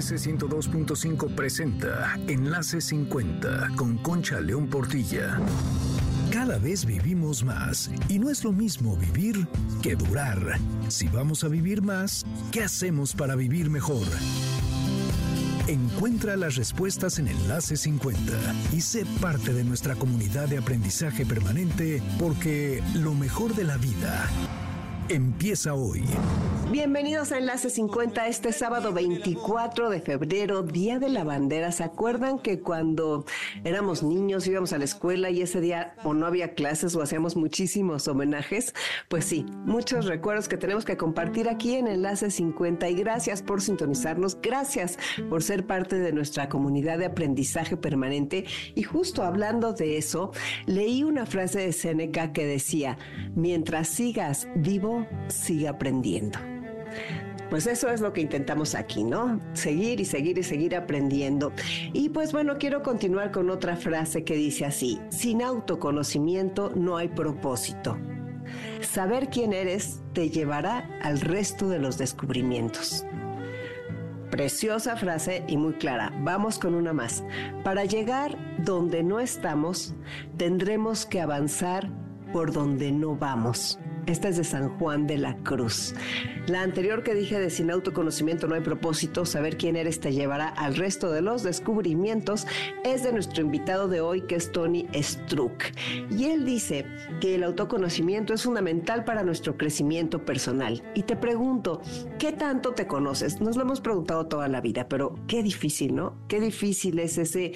MBS 102.5 presenta Enlace 50 con Concha León Portilla. Cada vez vivimos más y no es lo mismo vivir que durar. Si vamos a vivir más, ¿qué hacemos para vivir mejor? Encuentra las respuestas en Enlace 50 y sé parte de nuestra comunidad de aprendizaje permanente porque lo mejor de la vida empieza hoy. Bienvenidos a Enlace 50 este sábado 24 de febrero, Día de la Bandera. ¿Se acuerdan que cuando éramos niños íbamos a la escuela y ese día o no había clases o hacíamos muchísimos homenajes? Pues sí, muchos recuerdos que tenemos que compartir aquí en Enlace 50 y gracias por sintonizarnos, gracias por ser parte de nuestra comunidad de aprendizaje permanente. Y justo hablando de eso, leí una frase de Seneca que decía, mientras sigas vivo, sigue aprendiendo. Pues eso es lo que intentamos aquí, ¿no? Seguir y seguir y seguir aprendiendo. Y pues bueno, quiero continuar con otra frase que dice así, sin autoconocimiento no hay propósito. Saber quién eres te llevará al resto de los descubrimientos. Preciosa frase y muy clara. Vamos con una más. Para llegar donde no estamos, tendremos que avanzar por donde no vamos. Esta es de San Juan de la Cruz. La anterior que dije de sin autoconocimiento no hay propósito, saber quién eres te llevará al resto de los descubrimientos, es de nuestro invitado de hoy que es Tony Struck. Y él dice que el autoconocimiento es fundamental para nuestro crecimiento personal. Y te pregunto, ¿qué tanto te conoces? Nos lo hemos preguntado toda la vida, pero qué difícil, ¿no? Qué difícil es ese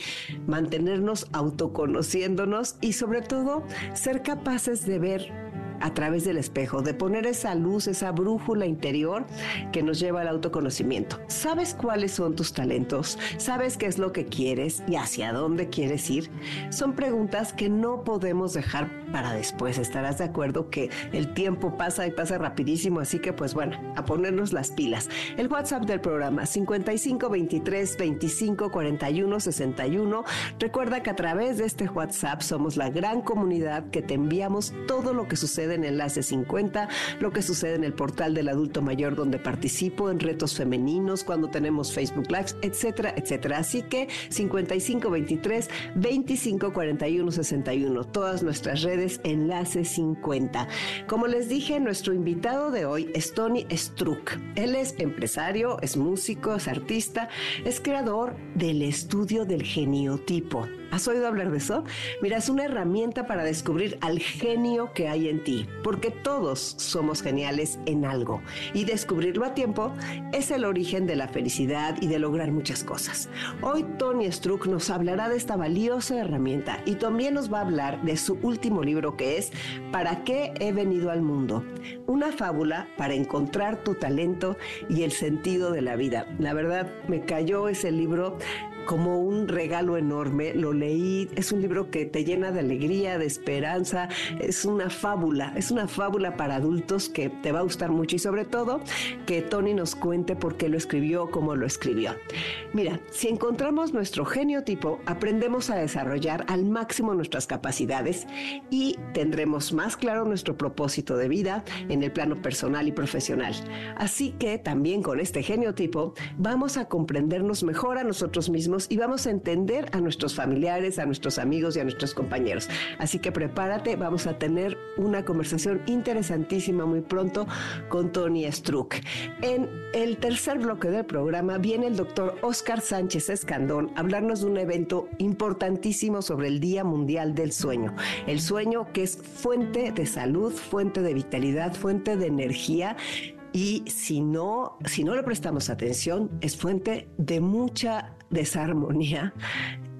mantenernos autoconociéndonos y sobre todo ser capaces de ver a través del espejo, de poner esa luz, esa brújula interior que nos lleva al autoconocimiento. ¿Sabes cuáles son tus talentos? ¿Sabes qué es lo que quieres y hacia dónde quieres ir? Son preguntas que no podemos dejar para después. Estarás de acuerdo que el tiempo pasa y pasa rapidísimo, así que pues bueno, a ponernos las pilas. El WhatsApp del programa 55 23 25 41 61. Recuerda que a través de este WhatsApp somos la gran comunidad que te enviamos todo lo que sucede en Enlace 50, lo que sucede en el portal del adulto mayor donde participo, en retos femeninos, cuando tenemos Facebook Lives, etcétera, etcétera. Así que 5523 2541 61, todas nuestras redes Enlace 50. Como les dije, nuestro invitado de hoy es Tony Struck. Él es empresario, es músico, es artista, es creador del estudio del geniotipo. ¿Has oído hablar de eso? Mira, es una herramienta para descubrir al genio que hay en ti, porque todos somos geniales en algo y descubrirlo a tiempo es el origen de la felicidad y de lograr muchas cosas. Hoy Tony Struck nos hablará de esta valiosa herramienta y también nos va a hablar de su último libro que es ¿Para qué he venido al mundo? Una fábula para encontrar tu talento y el sentido de la vida. La verdad, me cayó ese libro como un regalo enorme. Lo leí, es un libro que te llena de alegría, de esperanza, es una fábula, es una fábula para adultos que te va a gustar mucho y sobre todo que Tony nos cuente por qué lo escribió, cómo lo escribió. Mira, si encontramos nuestro genio tipo, aprendemos a desarrollar al máximo nuestras capacidades y tendremos más claro nuestro propósito de vida en el plano personal y profesional. Así que también con este genio tipo vamos a comprendernos mejor a nosotros mismos y vamos a entender a nuestros familiares, a nuestros amigos y a nuestros compañeros. Así que prepárate, vamos a tener una conversación interesantísima muy pronto con Tony Struck. En el tercer bloque del programa viene el doctor Oscar Sánchez Escandón a hablarnos de un evento importantísimo sobre el Día Mundial del Sueño. El sueño que es fuente de salud, fuente de vitalidad, fuente de energía y si no, si no le prestamos atención, es fuente de mucha desarmonía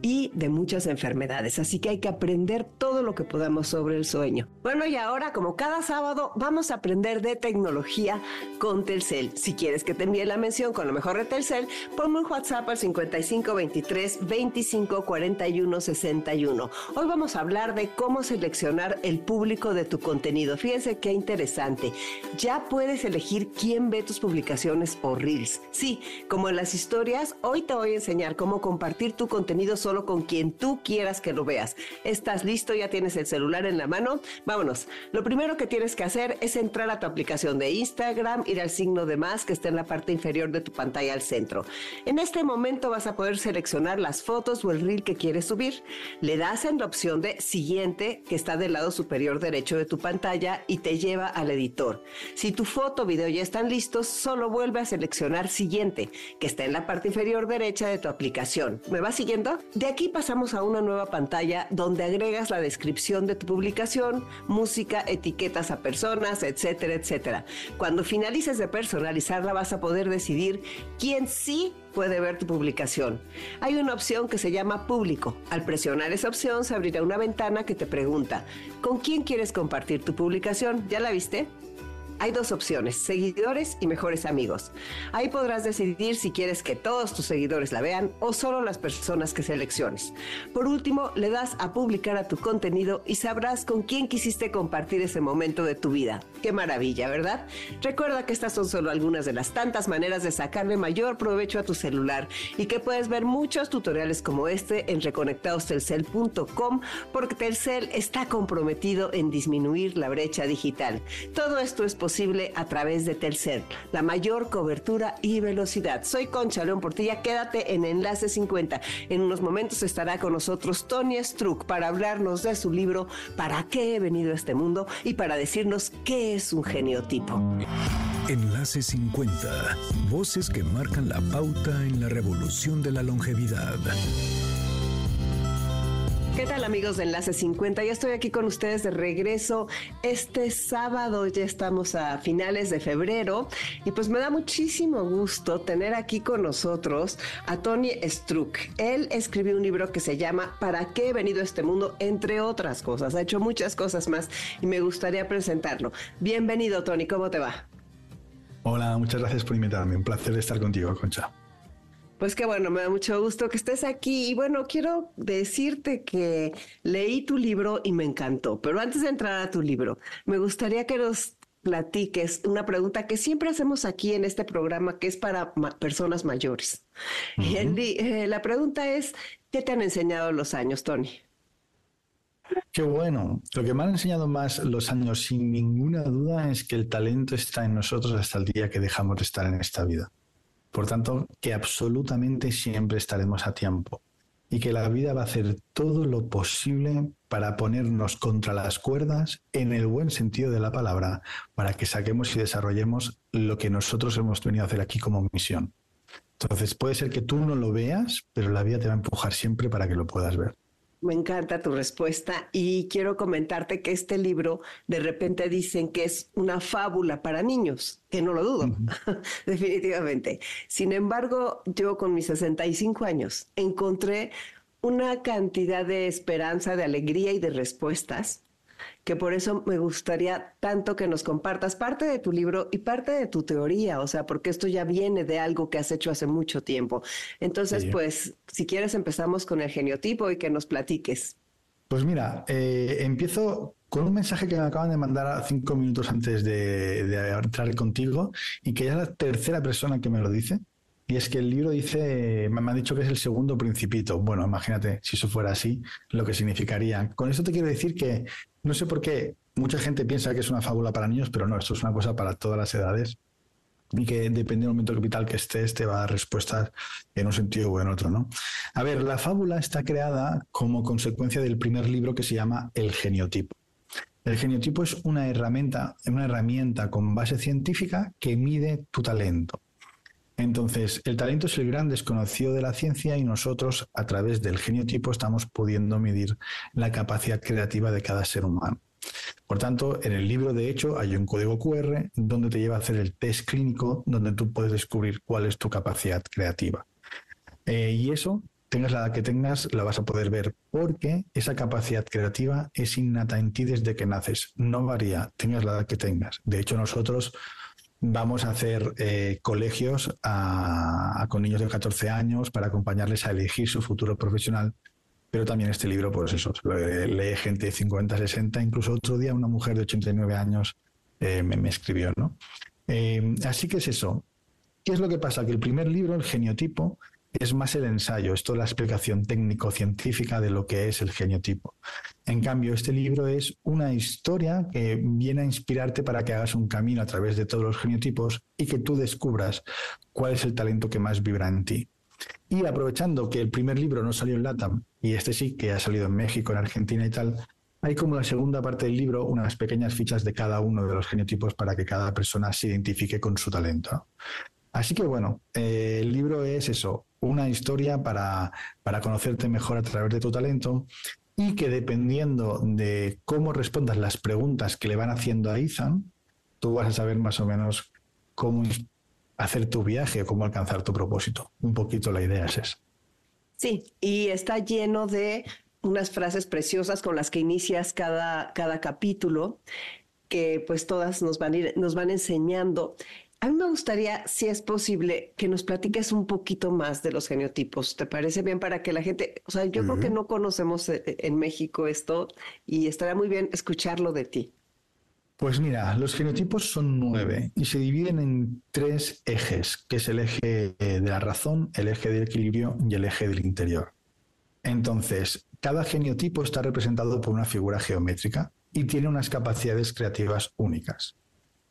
y de muchas enfermedades. Así que hay que aprender todo lo que podamos sobre el sueño. Bueno, y ahora, como cada sábado, vamos a aprender de tecnología con Telcel. Si quieres que te envíe la mención con lo mejor de Telcel, ponme un WhatsApp al 5523 2541 61. Hoy vamos a hablar de cómo seleccionar el público de tu contenido. Fíjense qué interesante. Ya puedes elegir quién ve tus publicaciones o reels. Sí, como en las historias, hoy te voy a enseñar cómo compartir tu contenido solo con quien tú quieras que lo veas. ¿Estás listo? ¿Ya tienes el celular en la mano? Vámonos. Lo primero que tienes que hacer es entrar a tu aplicación de Instagram, ir al signo de más que está en la parte inferior de tu pantalla al centro. En este momento vas a poder seleccionar las fotos o el reel que quieres subir. Le das en la opción de siguiente que está del lado superior derecho de tu pantalla y te lleva al editor. Si tu foto o video ya están listos, solo vuelve a seleccionar siguiente que está en la parte inferior derecha de tu aplicación. ¿Me vas siguiendo? De aquí pasamos a una nueva pantalla donde agregas la descripción de tu publicación, música, etiquetas a personas, etcétera, etcétera. Cuando finalices de personalizarla vas a poder decidir quién sí puede ver tu publicación. Hay una opción que se llama público. Al presionar esa opción se abrirá una ventana que te pregunta, ¿con quién quieres compartir tu publicación? ¿Ya la viste? Hay dos opciones, seguidores y mejores amigos. Ahí podrás decidir si quieres que todos tus seguidores la vean o solo las personas que selecciones. Por último, le das a publicar a tu contenido y sabrás con quién quisiste compartir ese momento de tu vida. Qué maravilla, ¿verdad? Recuerda que estas son solo algunas de las tantas maneras de sacarle mayor provecho a tu celular y que puedes ver muchos tutoriales como este en reconectadostelcel.com porque Telcel está comprometido en disminuir la brecha digital. Todo esto es posible a través de Telcel, la mayor cobertura y velocidad. Soy Concha León Portilla, quédate en Enlace 50. En unos momentos estará con nosotros Tony Struck para hablarnos de su libro ¿Para qué he venido a este mundo? y para decirnos qué es un geniotipo. Enlace 50. Voces que marcan la pauta en la revolución de la longevidad. ¿Qué tal amigos de Enlace 50? Ya estoy aquí con ustedes de regreso este sábado, ya estamos a finales de febrero y pues me da muchísimo gusto tener aquí con nosotros a Tony Struck. Él escribió un libro que se llama ¿Para qué he venido a este mundo? Entre otras cosas, ha hecho muchas cosas más y me gustaría presentarlo. Bienvenido Tony, ¿cómo te va? Hola, muchas gracias por invitarme, un placer estar contigo, Concha. Pues qué bueno, me da mucho gusto que estés aquí. Y bueno, quiero decirte que leí tu libro y me encantó. Pero antes de entrar a tu libro, me gustaría que nos platiques una pregunta que siempre hacemos aquí en este programa, que es para personas mayores. Eh, la pregunta es, ¿qué te han enseñado los años, Tony? Qué bueno. Lo que me han enseñado más los años, sin ninguna duda, es que el talento está en nosotros hasta el día que dejamos de estar en esta vida. Por tanto, que absolutamente siempre estaremos a tiempo y que la vida va a hacer todo lo posible para ponernos contra las cuerdas en el buen sentido de la palabra, para que saquemos y desarrollemos lo que nosotros hemos venido a hacer aquí como misión. Entonces puede ser que tú no lo veas, pero la vida te va a empujar siempre para que lo puedas ver. Me encanta tu respuesta y quiero comentarte que este libro de repente dicen que es una fábula para niños, que no lo dudo, definitivamente. Sin embargo, yo con mis 65 años encontré una cantidad de esperanza, de alegría y de respuestas que por eso me gustaría tanto que nos compartas parte de tu libro y parte de tu teoría, o sea, porque esto ya viene de algo que has hecho hace mucho tiempo. Entonces, pues, si quieres, empezamos con el geniotipo y que nos platiques. Pues mira, eh, empiezo con un mensaje que me acaban de mandar cinco minutos antes de, de entrar contigo y que ya es la tercera persona que me lo dice. Y es que el libro dice, me ha dicho que es el segundo principito. Bueno, imagínate si eso fuera así, lo que significaría. Con esto te quiero decir que no sé por qué mucha gente piensa que es una fábula para niños, pero no, esto es una cosa para todas las edades y que depende del momento capital que estés, te va a dar respuestas en un sentido o en otro, ¿no? A ver, la fábula está creada como consecuencia del primer libro que se llama El geniotipo. El geniotipo es una herramienta, una herramienta con base científica que mide tu talento. Entonces, el talento es el gran desconocido de la ciencia y nosotros, a través del geniotipo, estamos pudiendo medir la capacidad creativa de cada ser humano. Por tanto, en el libro, de hecho, hay un código QR donde te lleva a hacer el test clínico, donde tú puedes descubrir cuál es tu capacidad creativa. Eh, y eso, tengas la edad que tengas, la vas a poder ver, porque esa capacidad creativa es innata en ti desde que naces. No varía, tengas la edad que tengas. De hecho, nosotros vamos a hacer eh, colegios con niños de 14 años para acompañarles a elegir su futuro profesional. Pero también este libro, pues eso, lee gente de 50, 60, incluso otro día una mujer de 89 años eh, me, escribió, ¿no? Eh, así que es eso. ¿Qué es lo que pasa? Que el primer libro, el geniotipo, es más el ensayo, es toda la explicación técnico-científica de lo que es el geniotipo. En cambio, este libro es una historia que viene a inspirarte para que hagas un camino a través de todos los genotipos y que tú descubras cuál es el talento que más vibra en ti. Y aprovechando que el primer libro no salió en LATAM y este sí que ha salido en México, en Argentina y tal, hay como la segunda parte del libro unas pequeñas fichas de cada uno de los genotipos para que cada persona se identifique con su talento. Así que bueno, eh, el libro es eso, una historia para, para conocerte mejor a través de tu talento y que dependiendo de cómo respondas las preguntas que le van haciendo a Ethan, tú vas a saber más o menos cómo hacer tu viaje cómo alcanzar tu propósito. Un poquito la idea es esa. Sí, y está lleno de unas frases preciosas con las que inicias cada, cada capítulo, que pues todas nos van, ir, nos van enseñando. A mí me gustaría, si es posible, que nos platiques un poquito más de los genotipos. ¿Te parece bien para que la gente, o sea, yo creo que no conocemos eh, eh, en México esto y estaría muy bien escucharlo de ti. Pues mira, los genotipos son nueve y se dividen en tres ejes, que es el eje de la razón, el eje del equilibrio y el eje del interior. Entonces, cada genotipo está representado por una figura geométrica y tiene unas capacidades creativas únicas.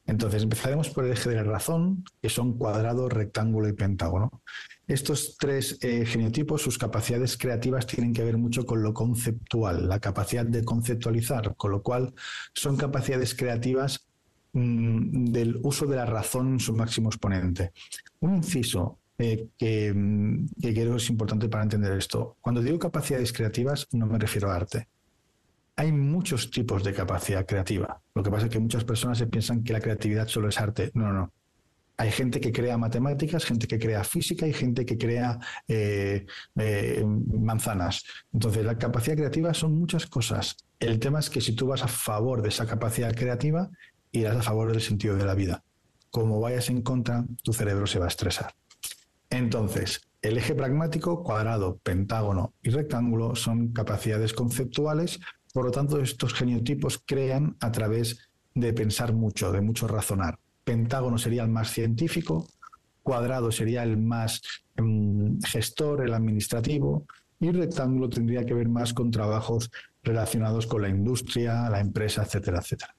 Entonces, empezaremos por el eje de la razón, que son cuadrado, rectángulo y pentágono. Estos tres eh, genotipos, sus capacidades creativas tienen que ver mucho con lo conceptual, la capacidad de conceptualizar, con lo cual son capacidades creativas mm, del uso de la razón en su máximo exponente. Un inciso eh, que, mm, que creo es importante para entender esto. Cuando digo capacidades creativas, no me refiero a arte hay muchos tipos de capacidad creativa. Lo que pasa es que muchas personas se piensan que la creatividad solo es arte. No, no, no. Hay gente que crea matemáticas, gente que crea física y gente que crea eh, eh, manzanas. Entonces, la capacidad creativa son muchas cosas. El tema es que si tú vas a favor de esa capacidad creativa, irás a favor del sentido de la vida. Como vayas en contra, tu cerebro se va a estresar. Entonces, el eje pragmático, cuadrado, pentágono y rectángulo son capacidades conceptuales por lo tanto, estos genotipos crean a través de pensar mucho, de mucho razonar. Pentágono sería el más científico, cuadrado sería el más em, gestor, el administrativo, y rectángulo tendría que ver más con trabajos relacionados con la industria, la empresa, etcétera, etcétera.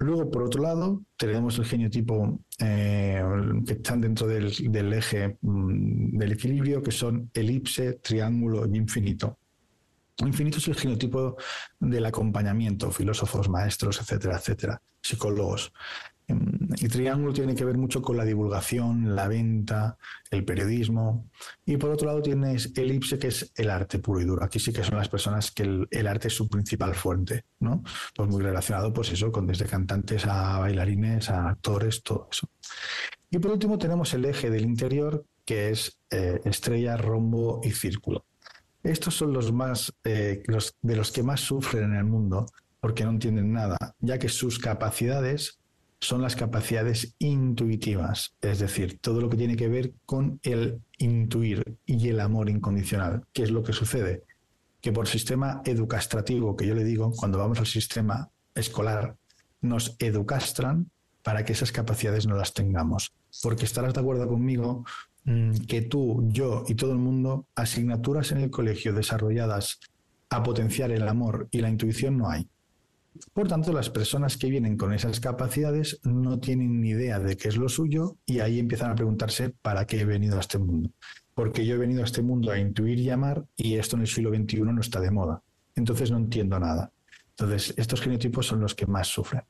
Luego, por otro lado, tenemos el genotipo eh, que están dentro del, del eje mm, del equilibrio, que son elipse, triángulo y infinito. Infinito es el genotipo del acompañamiento, filósofos, maestros, etcétera, etcétera, psicólogos. Em, y triángulo tiene que ver mucho con la divulgación, la venta, el periodismo. Y por otro lado tienes elipse, que es el arte puro y duro. Aquí sí que son las personas que el, arte es su principal fuente, ¿no? Pues muy relacionado, pues eso, con desde cantantes a bailarines, a actores, todo eso. Y por último tenemos el eje del interior, que es eh, estrella, rombo y círculo. Estos son los más, eh, de los que más sufren en el mundo porque no entienden nada, ya que sus capacidades son las capacidades intuitivas, es decir, todo lo que tiene que ver con el intuir y el amor incondicional. ¿Qué es lo que sucede? Que por sistema educastrativo, que yo le digo, cuando vamos al sistema escolar, nos educastran para que esas capacidades no las tengamos. Porque estarás de acuerdo conmigo que tú, yo y todo el mundo, asignaturas en el colegio desarrolladas a potenciar el amor y la intuición no hay. Por tanto, las personas que vienen con esas capacidades no tienen ni idea de qué es lo suyo y ahí empiezan a preguntarse para qué he venido a este mundo. Porque yo he venido a este mundo a intuir y amar y esto en el siglo XXI no está de moda. Entonces no entiendo nada. Entonces, estos genotipos son los que más sufren.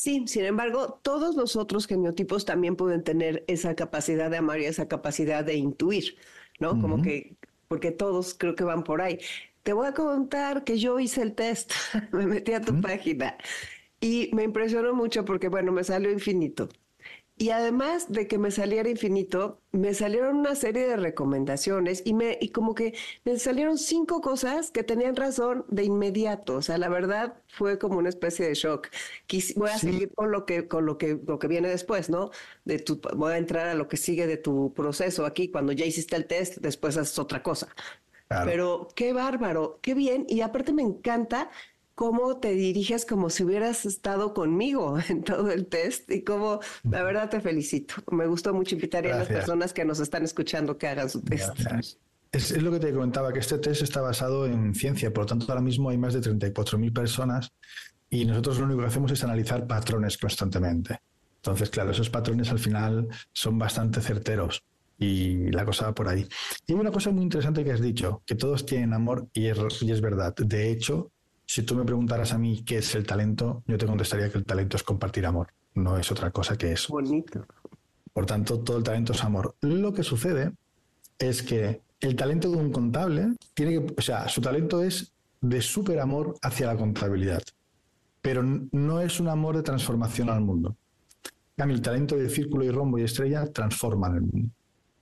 Sí, sin embargo, todos los otros genotipos también pueden tener esa capacidad de amar y esa capacidad de intuir, ¿no? Como que, porque todos creo que van por ahí. Te voy a contar que yo hice el test, me metí a tu página y me impresionó mucho porque, bueno, me salió infinito. Y además de que me saliera infinito, me salieron una serie de recomendaciones y, me, y como que me salieron cinco cosas que tenían razón de inmediato. O sea, la verdad fue como una especie de shock. voy a seguir con lo que, con lo que, lo que viene después, ¿no? De tu, voy a entrar a lo que sigue de tu proceso aquí. Cuando ya hiciste el test, después haces otra cosa. Pero qué bárbaro, qué bien. Y aparte me encanta cómo te diriges como si hubieras estado conmigo en todo el test y cómo, la verdad te felicito. Me gustó mucho invitar a las personas que nos están escuchando que hagan su test. Es, es, lo que te comentaba, que este test está basado en ciencia, por lo tanto ahora mismo hay más de 34.000 personas y nosotros lo único que hacemos es analizar patrones constantemente. Entonces, claro, esos patrones al final son bastante certeros y la cosa va por ahí. Y una cosa muy interesante que has dicho, que todos tienen amor y es, y es verdad. De hecho, si tú me preguntaras a mí qué es el talento, yo te contestaría que el talento es compartir amor, no es otra cosa que eso. Bonito. Por tanto, todo el talento es amor. Lo que sucede es que el talento de un contable tiene que, o sea, su talento es de súper amor hacia la contabilidad, pero no es un amor de transformación al mundo. el talento de círculo y rombo y estrella transforman el mundo.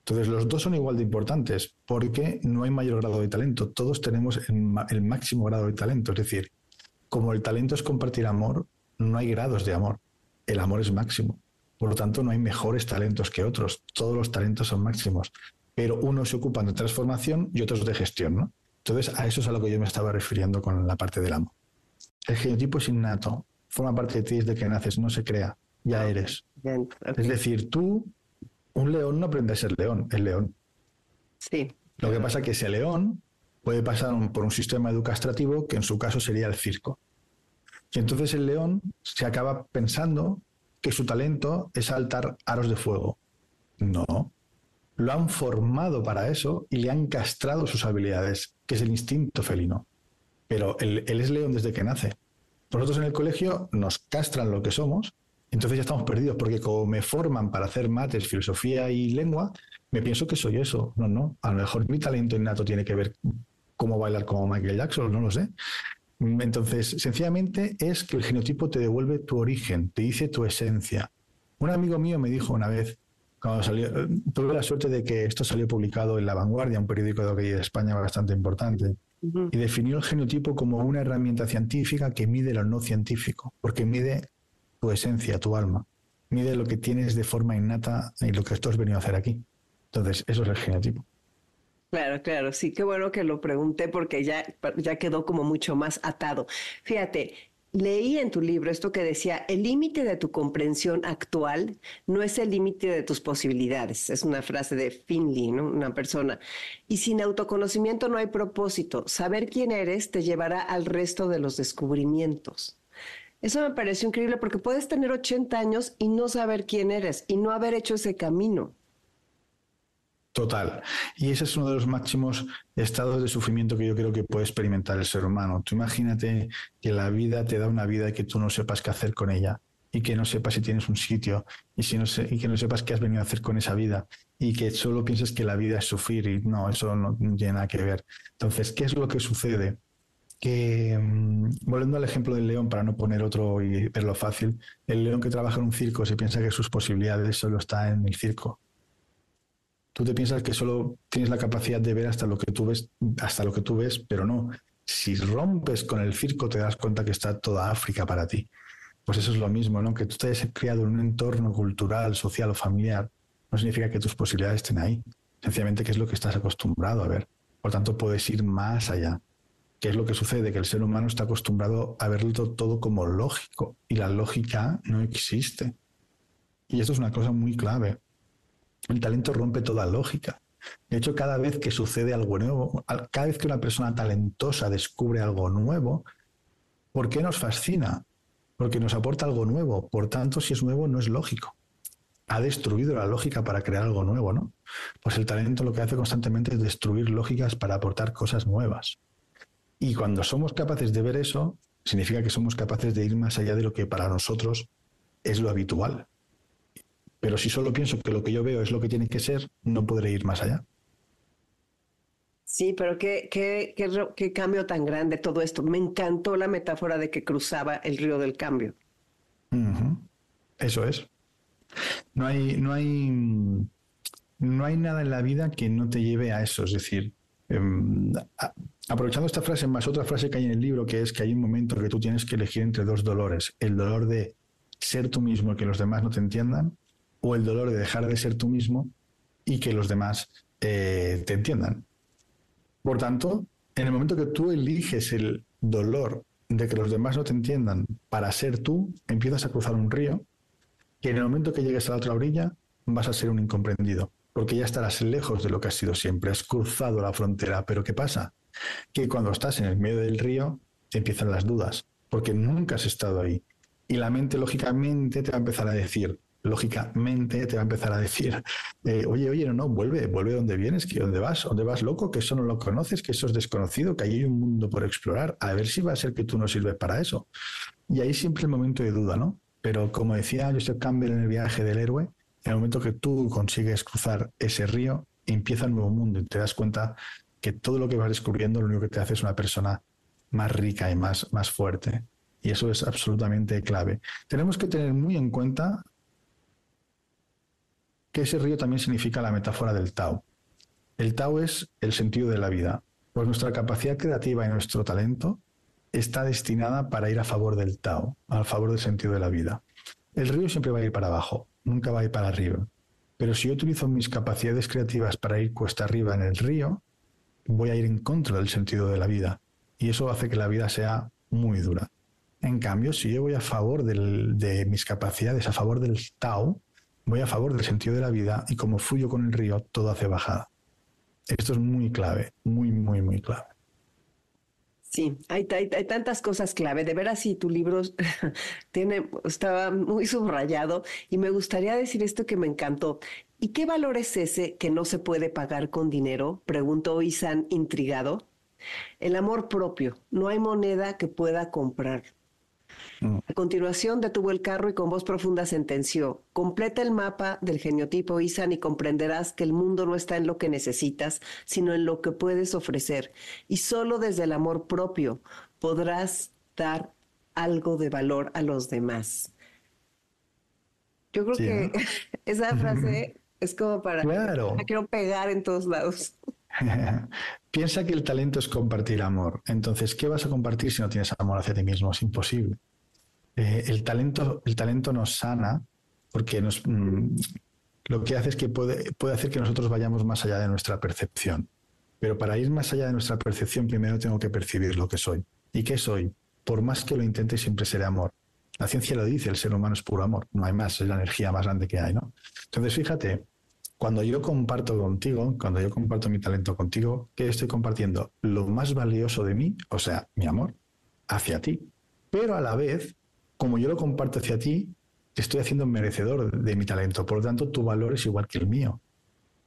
Entonces, los dos son igual de importantes porque no hay mayor grado de talento. Todos tenemos el, máximo grado de talento. Es decir, como el talento es compartir amor, no hay grados de amor. El amor es máximo. Por lo tanto, no hay mejores talentos que otros. Todos los talentos son máximos. Pero unos se ocupan de transformación y otros de gestión. ¿no? Entonces, a eso es a lo que yo me estaba refiriendo con la parte del amor. El genotipo es innato. Forma parte de ti desde que naces, no se crea. Ya eres. Es decir, tú un león no aprende a ser león, es león. Sí. Lo que pasa es que ese león puede pasar por un sistema educativo que en su caso sería el circo. Y entonces el león se acaba pensando que su talento es saltar aros de fuego. No. Lo han formado para eso y le han castrado sus habilidades, que es el instinto felino. Pero él, él es león desde que nace. Nosotros en el colegio nos castran lo que somos entonces ya estamos perdidos, porque como me forman para hacer mates, filosofía y lengua, me pienso que soy eso. No, no. A lo mejor mi talento innato tiene que ver cómo bailar como Michael Jackson, no lo sé. Entonces, sencillamente es que el genotipo te devuelve tu origen, te dice tu esencia. Un amigo mío me dijo una vez, cuando salió, tuve la suerte de que esto salió publicado en La Vanguardia, un periódico de aquí de España bastante importante, y definió el genotipo como una herramienta científica que mide lo no científico, porque mide tu esencia, tu alma. Mide lo que tienes de forma innata y lo que tú has venido a hacer aquí. Entonces, eso es el genotipo. Claro, claro, sí, qué bueno que lo pregunté porque ya, ya quedó como mucho más atado. Fíjate, leí en tu libro esto que decía, el límite de tu comprensión actual no es el límite de tus posibilidades. Es una frase de Finley, ¿no? una persona. Y sin autoconocimiento no hay propósito. Saber quién eres te llevará al resto de los descubrimientos. Eso me pareció increíble porque puedes tener 80 años y no saber quién eres y no haber hecho ese camino. Total. Y ese es uno de los máximos estados de sufrimiento que yo creo que puede experimentar el ser humano. Tú imagínate que la vida te da una vida y que tú no sepas qué hacer con ella y que no sepas si tienes un sitio y, si no y que no sepas qué has venido a hacer con esa vida y que solo pienses que la vida es sufrir y no, eso no tiene nada que ver. Entonces, ¿qué es lo que sucede? Que, mm, volviendo al ejemplo del león, para no poner otro y verlo fácil, el león que trabaja en un circo se piensa que sus posibilidades solo están en el circo. Tú te piensas que solo tienes la capacidad de ver hasta lo que tú ves, hasta lo que tú ves, pero no. Si rompes con el circo, te das cuenta que está toda África para ti. Pues eso es lo mismo, ¿no? Que tú te hayas criado en un entorno cultural, social o familiar, no significa que tus posibilidades estén ahí. Sencillamente que es lo que estás acostumbrado a ver. Por tanto, puedes ir más allá. ¿Qué es lo que sucede? Que el ser humano está acostumbrado a verlo todo como lógico y la lógica no existe. Y esto es una cosa muy clave. El talento rompe toda lógica. De hecho, cada vez que sucede algo nuevo, cada vez que una persona talentosa descubre algo nuevo, ¿por qué nos fascina? Porque nos aporta algo nuevo. Por tanto, si es nuevo, no es lógico. Ha destruido la lógica para crear algo nuevo, ¿no? Pues el talento lo que hace constantemente es destruir lógicas para aportar cosas nuevas. Y cuando somos capaces de ver eso, significa que somos capaces de ir más allá de lo que para nosotros es lo habitual. Pero si solo pienso que lo que yo veo es lo que tiene que ser, no podré ir más allá. Sí, pero qué, qué, qué, cambio tan grande todo esto. Me encantó la metáfora de que cruzaba el río del cambio. Eso es. No hay, no hay, no hay nada en la vida que no te lleve a eso. Es decir, em, Aprovechando esta frase, más otra frase que hay en el libro, que es que hay un momento que tú tienes que elegir entre dos dolores. El dolor de ser tú mismo y que los demás no te entiendan, o el dolor de dejar de ser tú mismo y que los demás eh, te entiendan. Por tanto, en el momento que tú eliges el dolor de que los demás no te entiendan para ser tú, empiezas a cruzar un río y en el momento que llegues a la otra orilla vas a ser un incomprendido, porque ya estarás lejos de lo que has sido siempre, has cruzado la frontera, pero ¿qué pasa? Que cuando estás en el medio del río te empiezan las dudas, porque nunca has estado ahí. Y la mente lógicamente te va a empezar a decir, lógicamente te va a empezar a decir, eh, oye, oye, no, no, vuelve, vuelve donde vienes, que dónde vas, dónde vas loco, que eso no lo conoces, que eso es desconocido, que ahí hay un mundo por explorar, a ver si va a ser que tú no sirves para eso. Y ahí siempre el momento de duda, ¿no? Pero como decía Joseph Campbell en el viaje del héroe, en el momento que tú consigues cruzar ese río, empieza un nuevo mundo y te das cuenta que todo lo que vas descubriendo lo único que te hace es una persona más rica y más, más fuerte. Y eso es absolutamente clave. Tenemos que tener muy en cuenta que ese río también significa la metáfora del Tao. El Tao es el sentido de la vida, pues nuestra capacidad creativa y nuestro talento está destinada para ir a favor del Tao, a favor del sentido de la vida. El río siempre va a ir para abajo, nunca va a ir para arriba. Pero si yo utilizo mis capacidades creativas para ir cuesta arriba en el río, voy a ir en contra del sentido de la vida. Y eso hace que la vida sea muy dura. En cambio, si yo voy a favor de mis capacidades, a favor del Tao, voy a favor del sentido de la vida y como fluyo con el río, todo hace bajada. Esto es muy clave, muy, muy, muy clave. Sí, hay, tantas cosas clave. De veras, si tu libro tiene, estaba muy subrayado y me gustaría decir esto que me encantó. ¿Y qué valor es ese que no se puede pagar con dinero? Preguntó Isan intrigado. El amor propio. No hay moneda que pueda comprar. Mm. A continuación detuvo el carro y con voz profunda sentenció, completa el mapa del geniotipo Isan y comprenderás que el mundo no está en lo que necesitas, sino en lo que puedes ofrecer. Y solo desde el amor propio podrás dar algo de valor a los demás. Yo creo que esa frase es como para... Claro. La quiero pegar en todos lados. Piensa que el talento es compartir amor. Entonces, ¿qué vas a compartir si no tienes amor hacia ti mismo? Es imposible. Eh, el, talento, el talento nos sana porque nos, mm, lo que hace es que puede, puede hacer que nosotros vayamos más allá de nuestra percepción. Pero para ir más allá de nuestra percepción, primero tengo que percibir lo que soy. ¿Y qué soy? Por más que lo intente, siempre seré amor. La ciencia lo dice, el ser humano es puro amor, no hay más, es la energía más grande que hay, ¿no? Entonces, fíjate, cuando yo comparto contigo, cuando yo comparto mi talento contigo, ¿qué estoy compartiendo? Lo más valioso de mí, o sea, mi amor, hacia ti. Pero a la vez como yo lo comparto hacia ti, estoy haciendo merecedor de mi talento. Por lo tanto, tu valor es igual que el mío.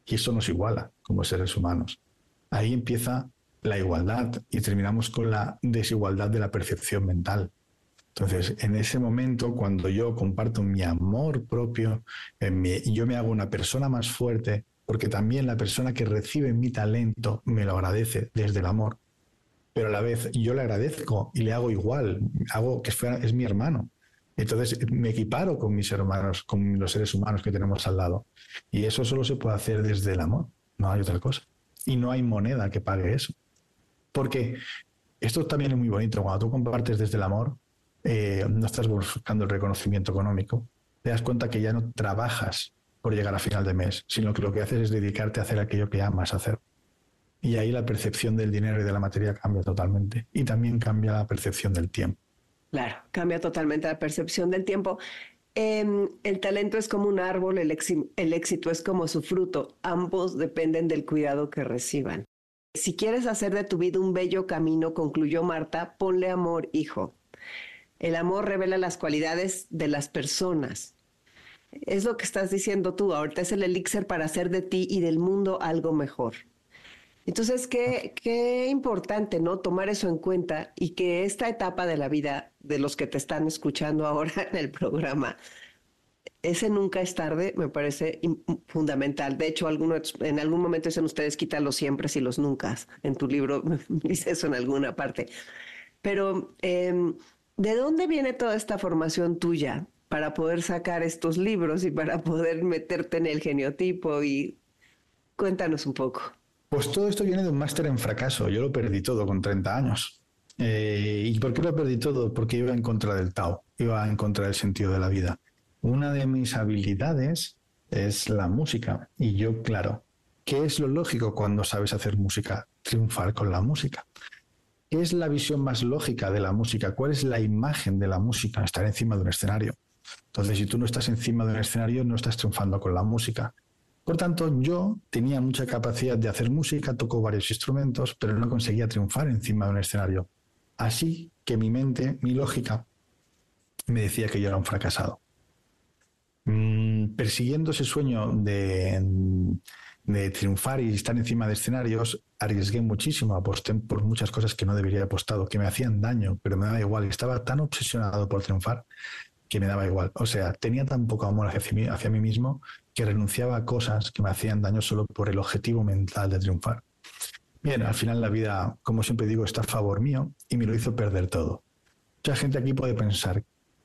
Y eso nos iguala como seres humanos. Ahí empieza la igualdad y terminamos con la desigualdad de la percepción mental. Entonces, en ese momento, cuando yo comparto mi amor propio, yo me hago una persona más fuerte, porque también la persona que recibe mi talento me lo agradece desde el amor pero a la vez yo le agradezco y le hago igual, hago que es mi hermano. Entonces me equiparo con mis hermanos, con los seres humanos que tenemos al lado. Y eso solo se puede hacer desde el amor, no hay otra cosa. Y no hay moneda que pague eso. Porque esto también es muy bonito, cuando tú compartes desde el amor, eh, no estás buscando el reconocimiento económico, te das cuenta que ya no trabajas por llegar a final de mes, sino que lo que haces es dedicarte a hacer aquello que amas hacer. Y ahí la percepción del dinero y de la materia cambia totalmente. Y también cambia la percepción del tiempo. Claro, cambia totalmente la percepción del tiempo. Em, el talento es como un árbol, el, el éxito es como su fruto. Ambos dependen del cuidado que reciban. Si quieres hacer de tu vida un bello camino, concluyó Marta, ponle amor, hijo. El amor revela las cualidades de las personas. Es lo que estás diciendo tú, ahorita es el elixir para hacer de ti y del mundo algo mejor. Entonces, qué, qué importante, ¿no? Tomar eso en cuenta y que esta etapa de la vida de los que te están escuchando ahora en el programa, ese nunca es tarde, me parece fundamental. De hecho, algunos, en algún momento dicen ustedes quita los siempre y los nunca. En tu libro dice eso en alguna parte. Pero, em, ¿de dónde viene toda esta formación tuya para poder sacar estos libros y para poder meterte en el geniotipo? Y cuéntanos un poco. Pues todo esto viene de un máster en fracaso. Yo lo perdí todo con 30 años. Eh, ¿Y por qué lo perdí todo? Porque iba en contra del Tao, iba en contra del sentido de la vida. Una de mis habilidades es la música. Y yo, claro, ¿qué es lo lógico cuando sabes hacer música? Triunfar con la música. ¿Qué es la visión más lógica de la música? ¿Cuál es la imagen de la música? Estar encima de un escenario. Entonces, si tú no estás encima de un escenario, no estás triunfando con la música. Por tanto, yo tenía mucha capacidad de hacer música, tocó varios instrumentos, pero no conseguía triunfar encima de un escenario. Así que mi mente, mi lógica, me decía que yo era un fracasado. Mm, persiguiendo ese sueño de, de, triunfar y estar encima de escenarios, arriesgué muchísimo, aposté por muchas cosas que no debería haber apostado, que me hacían daño, pero me daba igual. Estaba tan obsesionado por triunfar que me daba igual. O sea, tenía tan poco amor hacia mí, hacia mí mismo que renunciaba a cosas que me hacían daño solo por el objetivo mental de triunfar. Bien, al final la vida, como siempre digo, está a favor mío y me lo hizo perder todo. Mucha gente aquí puede pensar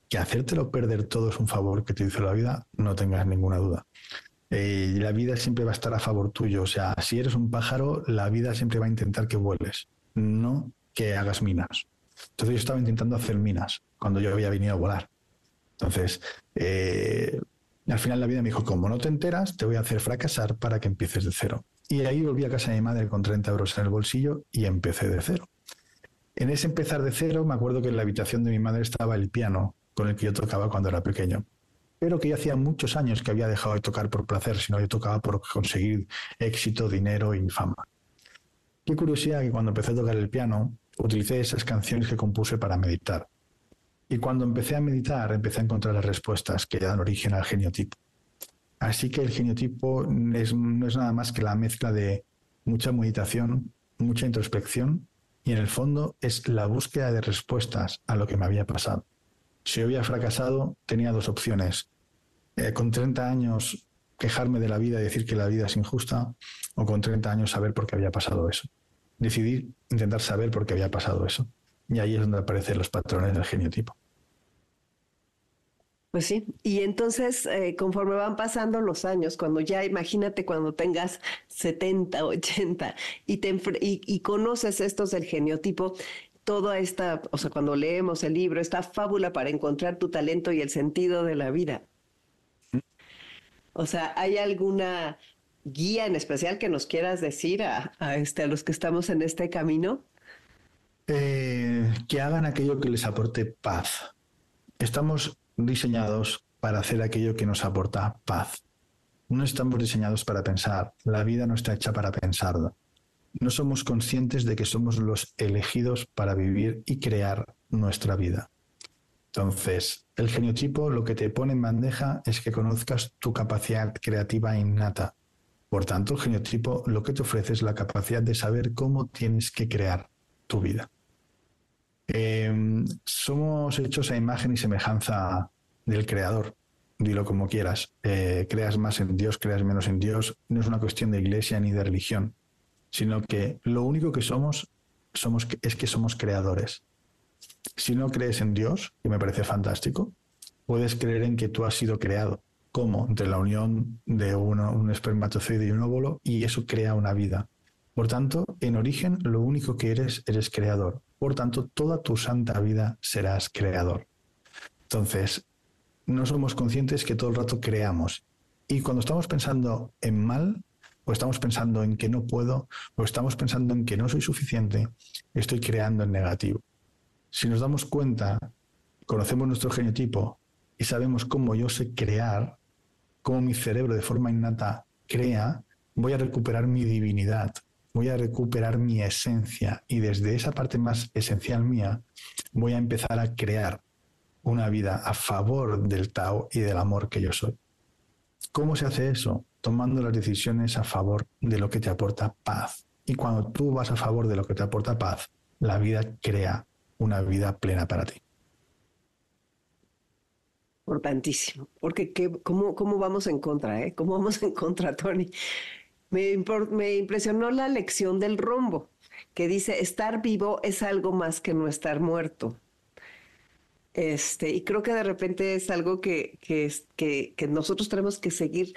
que hacértelo perder todo es un favor que te hizo la vida, no tengas ninguna duda. Eh, la vida siempre va a estar a favor tuyo. O sea, si eres un pájaro, la vida siempre va a intentar que vueles, no que hagas minas. Entonces yo estaba intentando hacer minas cuando yo había venido a volar. Entonces, eh, al final la vida me dijo, como no te enteras, te voy a hacer fracasar para que empieces de cero. Y ahí volví a casa de mi madre con 30 euros en el bolsillo y empecé de cero. En ese empezar de cero, me acuerdo que en la habitación de mi madre estaba el piano con el que yo tocaba cuando era pequeño. Pero que yo hacía muchos años que había dejado de tocar por placer, sino yo tocaba por conseguir éxito, dinero y fama. Qué curiosidad que cuando empecé a tocar el piano, utilicé esas canciones que compuse para meditar. Y cuando empecé a meditar, empecé a encontrar las respuestas que dan origen al geniotipo. Así que el geniotipo no es nada más que la mezcla de mucha meditación, mucha introspección y en el fondo es la búsqueda de respuestas a lo que me había pasado. Si había fracasado, tenía dos opciones. Eh, con 30 años quejarme de la vida y decir que la vida es injusta, o con 30 años saber por qué había pasado eso. Decidir intentar saber por qué había pasado eso. Y ahí es donde aparecen los patrones del geniotipo. Pues sí, y entonces eh, conforme van pasando los años, cuando ya imagínate cuando tengas 70, 80 y, te, y, y conoces estos del geniotipo, toda esta, o sea, cuando leemos el libro, esta fábula para encontrar tu talento y el sentido de la vida. O sea, ¿hay alguna guía en especial que nos quieras decir a, este, a los que estamos en este camino? Eh, que hagan aquello que les aporte paz. Estamos diseñados para hacer aquello que nos aporta paz. No estamos diseñados para pensar. La vida no está hecha para pensar. No somos conscientes de que somos los elegidos para vivir y crear nuestra vida. Entonces, el geniotipo lo que te pone en bandeja es que conozcas tu capacidad creativa innata. Por tanto, el geniotipo lo que te ofrece es la capacidad de saber cómo tienes que crear tu vida. Em, somos hechos a imagen y semejanza del Creador. Dilo como quieras. Eh, creas más en Dios, creas menos en Dios. No es una cuestión de iglesia ni de religión, sino que lo único que somos, somos es que somos creadores. Si no crees en Dios, que me parece fantástico, puedes creer en que tú has sido creado. como Entre la unión de un espermatozoide y un óvulo, y eso crea una vida. Por tanto, en origen, lo único que eres, eres creador. Por tanto, toda tu santa vida serás creador. Entonces, no somos conscientes que todo el rato creamos. Y cuando estamos pensando en mal, o estamos pensando en que no puedo, o estamos pensando en que no soy suficiente, estoy creando en negativo. Si nos damos cuenta, conocemos nuestro genotipo y sabemos cómo yo sé crear, cómo mi cerebro de forma innata crea, voy a recuperar mi divinidad, voy a recuperar mi esencia y desde esa parte más esencial mía voy a empezar a crear una vida a favor del Tao y del amor que yo soy. ¿Cómo se hace eso? Tomando las decisiones a favor de lo que te aporta paz. Y cuando tú vas a favor de lo que te aporta paz, la vida crea una vida plena para ti. Importantísimo, porque ¿cómo, ¿cómo, vamos en contra? Eh? ¿Cómo vamos en contra, Tony? Me, me impresionó la lección del rombo, que dice, estar vivo es algo más que no estar muerto. Este, y creo que de repente es algo que, que, que, que, nosotros tenemos que seguir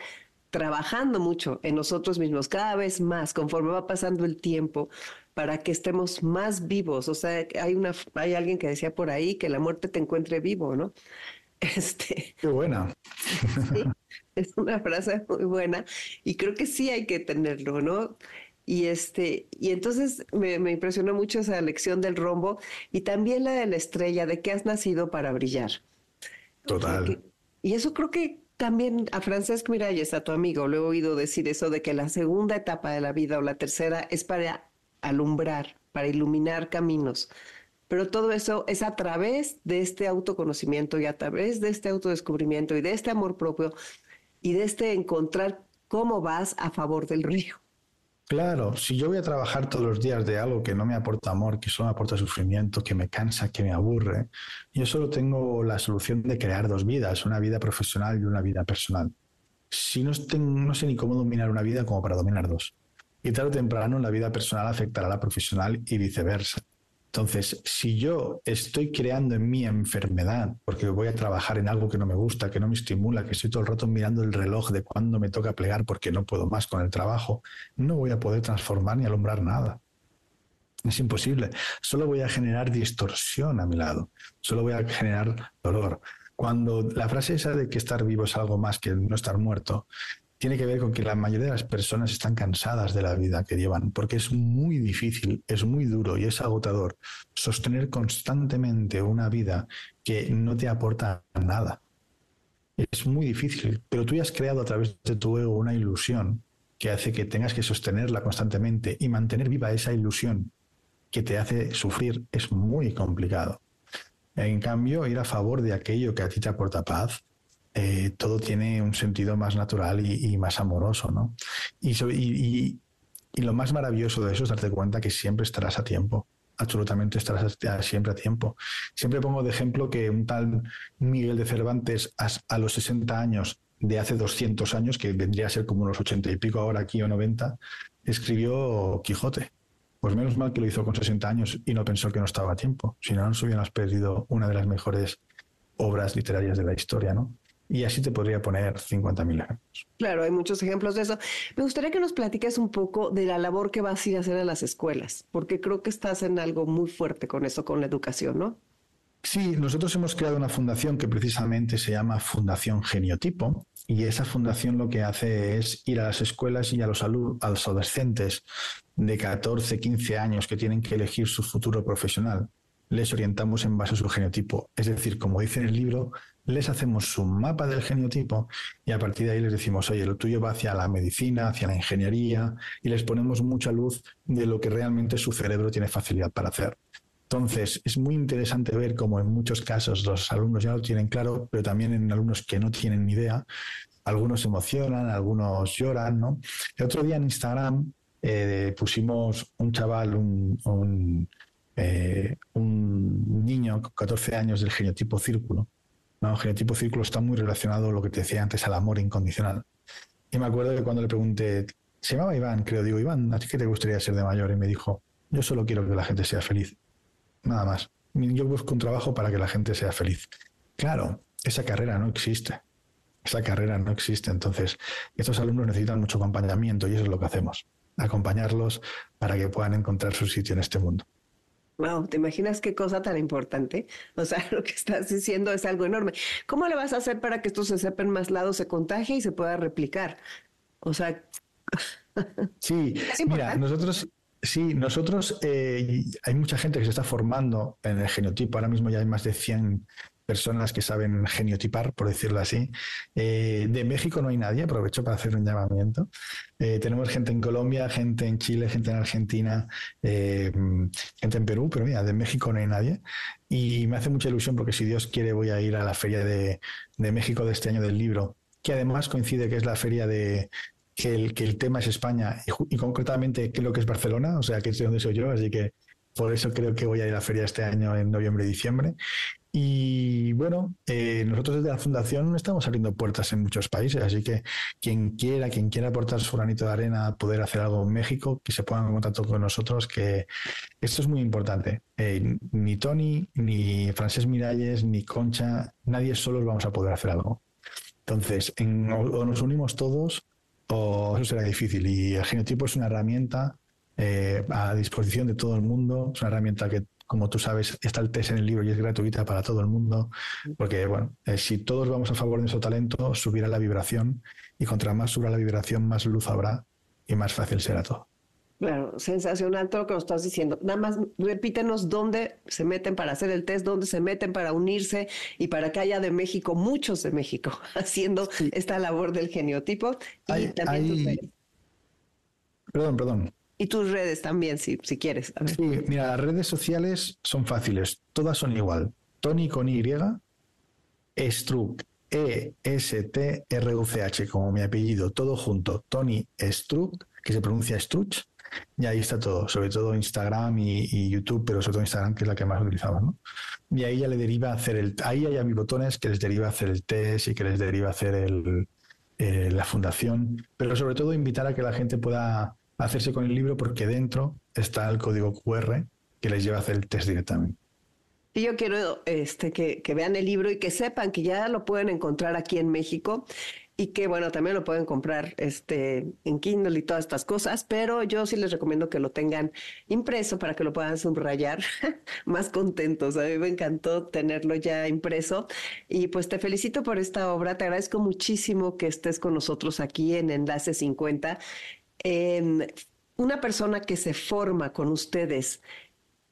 trabajando mucho en nosotros mismos, cada vez más, conforme va pasando el tiempo, para que estemos más vivos. O sea, hay, una, hay alguien que decía por ahí que la muerte te encuentre vivo, ¿no? Este, Qué buena. es una frase muy buena y creo que sí hay que tenerlo, ¿no? Y este, y entonces me, impresionó mucho esa lección del rombo y también la de la estrella, de que has nacido para brillar. Total. Y eso creo que también a Francesc Miralles, a tu amigo, le he oído decir eso de que la segunda etapa de la vida o la tercera es para alumbrar, para iluminar caminos. Pero todo eso es a través de este autoconocimiento y a través de este autodescubrimiento y de este amor propio y de este encontrar cómo vas a favor del río. Claro, si yo voy a trabajar todos los días de algo que no me aporta amor, que solo me aporta sufrimiento, que me cansa, que me aburre, yo solo tengo la solución de crear dos vidas, una vida profesional y una vida personal. Si no, no sé ni cómo dominar una vida como para dominar dos. Y tarde o temprano la vida personal afectará a la profesional y viceversa. Entonces, si yo estoy creando en mí enfermedad porque voy a trabajar en algo que no me gusta, que no me estimula, que estoy todo el rato mirando el reloj de cuándo me toca plegar porque no puedo más con el trabajo, no voy a poder transformar ni alumbrar nada. Es imposible. Solo voy a generar distorsión a mi lado. Solo voy a generar dolor. Cuando la frase esa de que estar vivo es algo más que no estar muerto, tiene que ver con que la mayoría de las personas están cansadas de la vida que llevan, porque es muy difícil, es muy duro y es agotador sostener constantemente una vida que no te aporta nada. Es muy difícil, pero tú ya has creado a través de tu ego una ilusión que hace que tengas que sostenerla constantemente y mantener viva esa ilusión que te hace sufrir es muy complicado. En cambio, ir a favor de aquello que a ti te aporta paz, eh, todo tiene un sentido más natural y, más amoroso, ¿no? Y, lo más maravilloso de eso es darte cuenta que siempre estarás a tiempo, absolutamente estarás siempre a tiempo. Siempre pongo de ejemplo que un tal Miguel de Cervantes a, los 60 años de hace 200 años, que vendría a ser como unos 80 y pico ahora aquí o 90, escribió Quijote. Pues menos mal que lo hizo con 60 años y no pensó que no estaba a tiempo. Si no, nos hubieras perdido una de las mejores obras literarias de la historia, ¿no? Y así te podría poner 50.000 ejemplos. Claro, hay muchos ejemplos de eso. Me gustaría que nos platiques un poco de la labor que vas a ir a hacer a las escuelas, porque creo que estás en algo muy fuerte con eso, con la educación, ¿no? Sí, nosotros hemos creado una fundación que precisamente se llama Fundación Geniotipo y esa fundación lo que hace es ir a las escuelas y a los, a los adolescentes de 14, 15 años que tienen que elegir su futuro profesional. Les orientamos en base a su genotipo. Es decir, como dice en el libro, les hacemos un mapa del genotipo y a partir de ahí les decimos, oye, lo tuyo va hacia la medicina, hacia la ingeniería y les ponemos mucha luz de lo que realmente su cerebro tiene facilidad para hacer. Entonces, es muy interesante ver cómo en muchos casos los alumnos ya lo tienen claro, pero también en alumnos que no tienen ni idea. Algunos emocionan, algunos lloran, ¿no? El otro día en Instagram eh, pusimos un chaval, un, un, eh, niño con 14 años del genotipo círculo, no, genotipo círculo está muy relacionado, lo que te decía antes, al amor incondicional. Y me acuerdo que cuando le pregunté, se llamaba Iván, creo, digo, Iván, ¿a ti qué te gustaría ser de mayor? Y me dijo, yo solo quiero que la gente sea feliz. Nada más. Yo busco un trabajo para que la gente sea feliz. Claro, esa carrera no existe. Esa carrera no existe. Entonces, estos alumnos necesitan mucho acompañamiento y eso es lo que hacemos. Acompañarlos para que puedan encontrar su sitio en este mundo. Wow, ¿te imaginas qué cosa tan importante? O sea, lo que estás diciendo es algo enorme. ¿Cómo le vas a hacer para que esto se sepa en más lados, se contagie y se pueda replicar? O sea... Sí, mira, nosotros, sí, nosotros, eh, hay mucha gente que se está formando en el genotipo. Ahora mismo ya hay más de 100 personas que saben geniotipar, por decirlo así. Eh, de México no hay nadie, aprovecho para hacer un llamamiento. Eh, tenemos gente en Colombia, gente en Chile, gente en Argentina, eh, gente en Perú, pero mira, de México no hay nadie. Y me hace mucha ilusión porque si Dios quiere voy a ir a la feria de, México de este año del libro, que además coincide que es la feria de, que el, que el, tema es España y, concretamente que lo que es Barcelona, o sea, que es de donde soy yo, así que por eso creo que voy a ir a la feria este año en noviembre y diciembre. Y bueno, eh, nosotros desde la Fundación estamos abriendo puertas en muchos países, así que quien quiera, quien quiera aportar su granito de arena a poder hacer algo en México, que se pongan en contacto con nosotros, que esto es muy importante. Eh, ni Tony, ni Francés Miralles, ni Concha, nadie solos vamos a poder hacer algo. Entonces, o, nos unimos todos o eso será difícil. Y el genotipo es una herramienta eh, a disposición de todo el mundo, es una herramienta que como tú sabes, está el test en el libro y es gratuita para todo el mundo, porque bueno, eh, si todos vamos a favor de nuestro talento, subirá la vibración y contra más suba la vibración, más luz habrá y más fácil será todo. Claro, sensacional todo lo que nos estás diciendo. Nada más repítenos dónde se meten para hacer el test, dónde se meten para unirse y para que haya de México, muchos de México, haciendo esta labor del geniotipo. y también Perdón, perdón. Y tus redes también, si, si quieres. Sí, mira, las redes sociales son fáciles, todas son igual. Tony con Y, Struck, E-S-T-R-U-C-H, como mi apellido, todo junto. Tony Struck, que se pronuncia Struch, y ahí está todo, sobre todo Instagram y, YouTube, pero sobre todo Instagram, que es la que más utilizamos, ¿no? Y ahí ya le deriva a hacer el... Ahí hay a mis botones que les deriva a hacer el test y que les deriva a hacer el, eh, la fundación, pero sobre todo invitar a que la gente pueda hacerse con el libro porque dentro está el código QR que les lleva a hacer el test directamente. Y yo quiero este, que, que, vean el libro y que sepan que ya lo pueden encontrar aquí en México y que bueno, también lo pueden comprar este, en Kindle y todas estas cosas, pero yo sí les recomiendo que lo tengan impreso para que lo puedan subrayar más contentos. A mí me encantó tenerlo ya impreso y pues te felicito por esta obra, te agradezco muchísimo que estés con nosotros aquí en Enlace 50. Una persona que se forma con ustedes,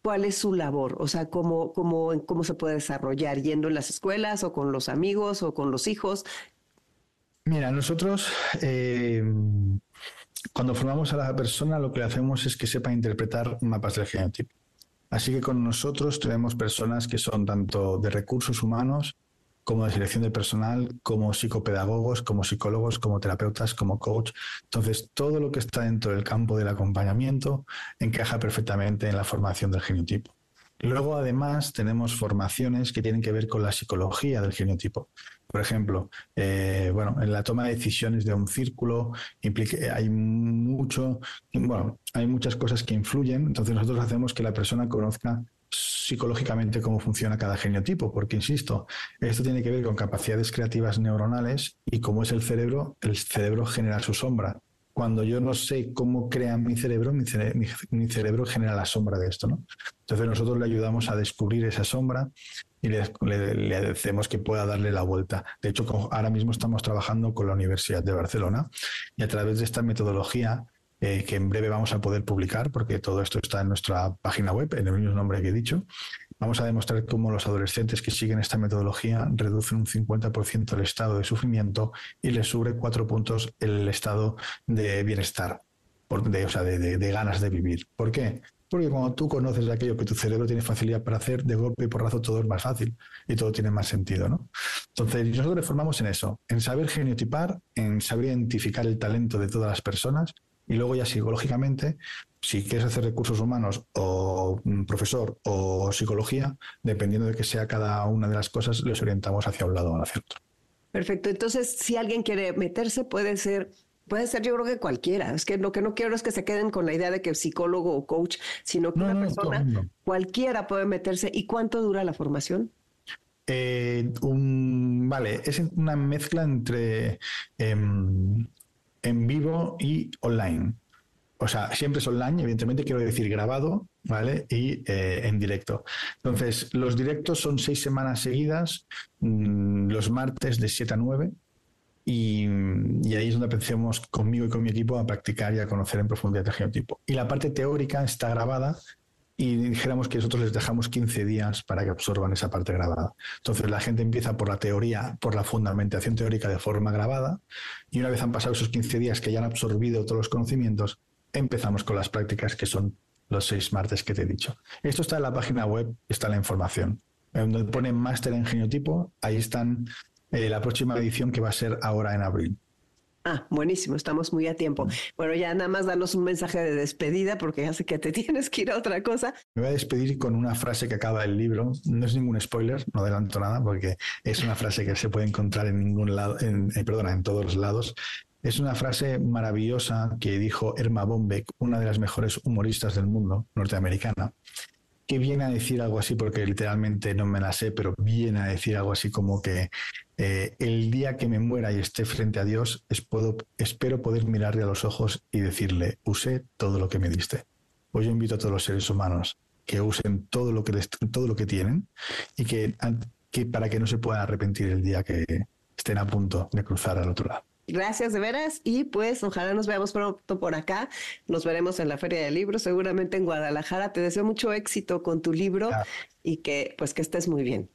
¿cuál es su labor? O sea, ¿cómo, cómo, cómo se puede desarrollar? ¿Yendo en las escuelas o con los amigos o con los hijos? Mira, nosotros eh, cuando formamos a la persona lo que hacemos es que sepa interpretar mapas del genotipo. Así que con nosotros tenemos personas que son tanto de recursos humanos como de selección de personal, como psicopedagogos, como psicólogos, como terapeutas, como coach. Entonces, todo lo que está dentro del campo del acompañamiento encaja perfectamente en la formación del genotipo. Luego, además, tenemos formaciones que tienen que ver con la psicología del genotipo. Por ejemplo, eh, bueno, en la toma de decisiones de un círculo implica, hay mucho, bueno, hay muchas cosas que influyen. Entonces, nosotros hacemos que la persona conozca psicológicamente cómo funciona cada genotipo, porque insisto, esto tiene que ver con capacidades creativas neuronales y cómo es el cerebro, el cerebro genera su sombra cuando yo no sé cómo crea mi cerebro, mi, cerebro genera la sombra de esto, ¿no? Entonces nosotros le ayudamos a descubrir esa sombra y le, le, que pueda darle la vuelta. De hecho, ahora mismo estamos trabajando con la Universidad de Barcelona y a través de esta metodología eh, que en breve vamos a poder publicar, porque todo esto está en nuestra página web, en el mismo nombre que he dicho, Vamos a demostrar cómo los adolescentes que siguen esta metodología reducen un 50% el estado de sufrimiento y les sube cuatro puntos el estado de bienestar, de, o sea, de, ganas de vivir. ¿Por qué? Porque cuando tú conoces aquello que tu cerebro tiene facilidad para hacer, de golpe y porrazo todo es más fácil y todo tiene más sentido, ¿no? Entonces, nosotros formamos en eso, en saber genotipar, en saber identificar el talento de todas las personas y luego ya psicológicamente, si quieres hacer recursos humanos o profesor o psicología, dependiendo de que sea cada una de las cosas, les orientamos hacia un lado o hacia otro. Perfecto. Entonces, si alguien quiere meterse, puede ser Puede ser, yo creo que cualquiera. Es que lo que no quiero es que se queden con la idea de que psicólogo o coach, sino que una persona, cualquiera puede meterse. ¿Y cuánto dura la formación? Eh, un, vale, es una mezcla entre em, en vivo y online. O sea, siempre es online, evidentemente quiero decir grabado, ¿vale? Y eh, en directo. Entonces, los directos son seis semanas seguidas, mm, los martes de 7 a 9, y, ahí es donde empecemos conmigo y con mi equipo a practicar y a conocer en profundidad el genotipo. Y la parte teórica está grabada y dijéramos que nosotros les dejamos 15 días para que absorban esa parte grabada. Entonces la gente empieza por la teoría, por la fundamentación teórica de forma grabada y una vez han pasado esos 15 días que ya han absorbido todos los conocimientos, empezamos con las prácticas que son los seis martes que te he dicho. Esto está en la página web, está la información. Donde pone máster en genotipo, ahí están eh, la próxima edición que va a ser ahora en abril. Ah, buenísimo, estamos muy a tiempo. Bueno, ya nada más danos un mensaje de despedida porque ya sé que te tienes que ir a otra cosa. Me voy a despedir con una frase que acaba el libro. No es ningún spoiler, no adelanto nada porque es una frase que se puede encontrar en ningún lado, en, eh, perdona, en todos los lados. Es una frase maravillosa que dijo Erma Bombeck, una de las mejores humoristas del mundo, norteamericana, que viene a decir algo así, porque literalmente no me la sé, pero viene a decir algo así como que eh, el día que me muera y esté frente a Dios, espero poder mirarle a los ojos y decirle, usé todo lo que me diste. Hoy yo invito a todos los seres humanos que usen todo lo que, todo lo que tienen y que, que para que no se puedan arrepentir el día que estén a punto de cruzar al otro lado. Gracias de veras y pues ojalá nos veamos pronto por acá. Nos veremos en la Feria del Libro, seguramente en Guadalajara. Te deseo mucho éxito con tu libro y que pues que estés muy bien.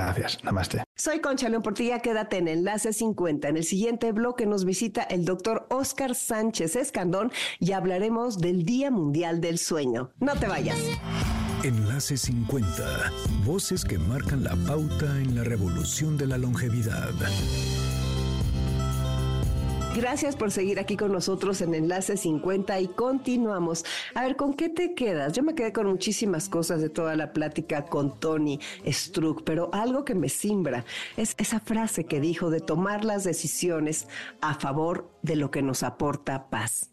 Gracias, namaste. Soy Concha León Portilla, quédate en Enlace 50. En el siguiente bloque nos visita el doctor Oscar Sánchez Escandón y hablaremos del Día Mundial del Sueño. No te vayas. Enlace 50. Voces que marcan la pauta en la revolución de la longevidad. Gracias por seguir aquí con nosotros en Enlace 50 y continuamos. A ver, ¿con qué te quedas? Yo me quedé con muchísimas cosas de toda la plática con Tony Struck, pero algo que me simbra es esa frase que dijo de tomar las decisiones a favor de lo que nos aporta paz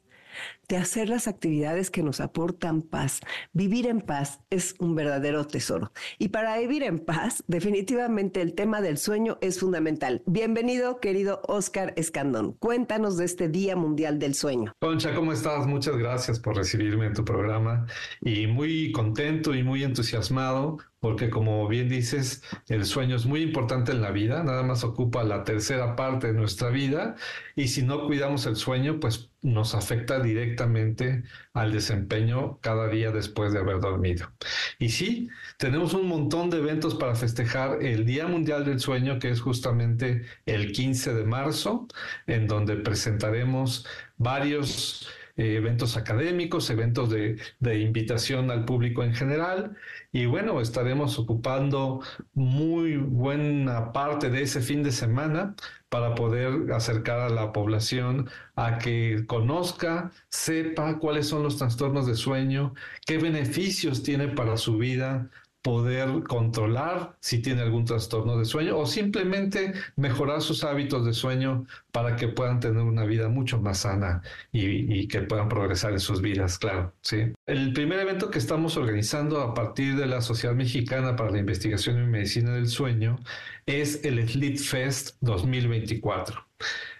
de hacer las actividades que nos aportan paz. Vivir en paz es un verdadero tesoro. Y para vivir en paz, definitivamente el tema del sueño es fundamental. Bienvenido, querido Oscar Escandón. Cuéntanos de este Día Mundial del Sueño. Concha, ¿cómo estás? Muchas gracias por recibirme en tu programa y muy contento y muy entusiasmado porque como bien dices, el sueño es muy importante en la vida, nada más ocupa la tercera parte de nuestra vida y si no cuidamos el sueño, pues nos afecta directamente al desempeño cada día después de haber dormido. Y sí, tenemos un montón de eventos para festejar el Día Mundial del Sueño, que es justamente el 15 de marzo, en donde presentaremos varios eh, eventos académicos, eventos de, de, invitación al público en general. Y bueno, estaremos ocupando muy buena parte de ese fin de semana para poder acercar a la población a que conozca, sepa cuáles son los trastornos de sueño, qué beneficios tiene para su vida poder controlar si tiene algún trastorno de sueño o simplemente mejorar sus hábitos de sueño para que puedan tener una vida mucho más sana y, que puedan progresar en sus vidas, claro, sí. El primer evento que estamos organizando a partir de la Sociedad Mexicana para la Investigación en Medicina del Sueño es el Sleep Fest 2024.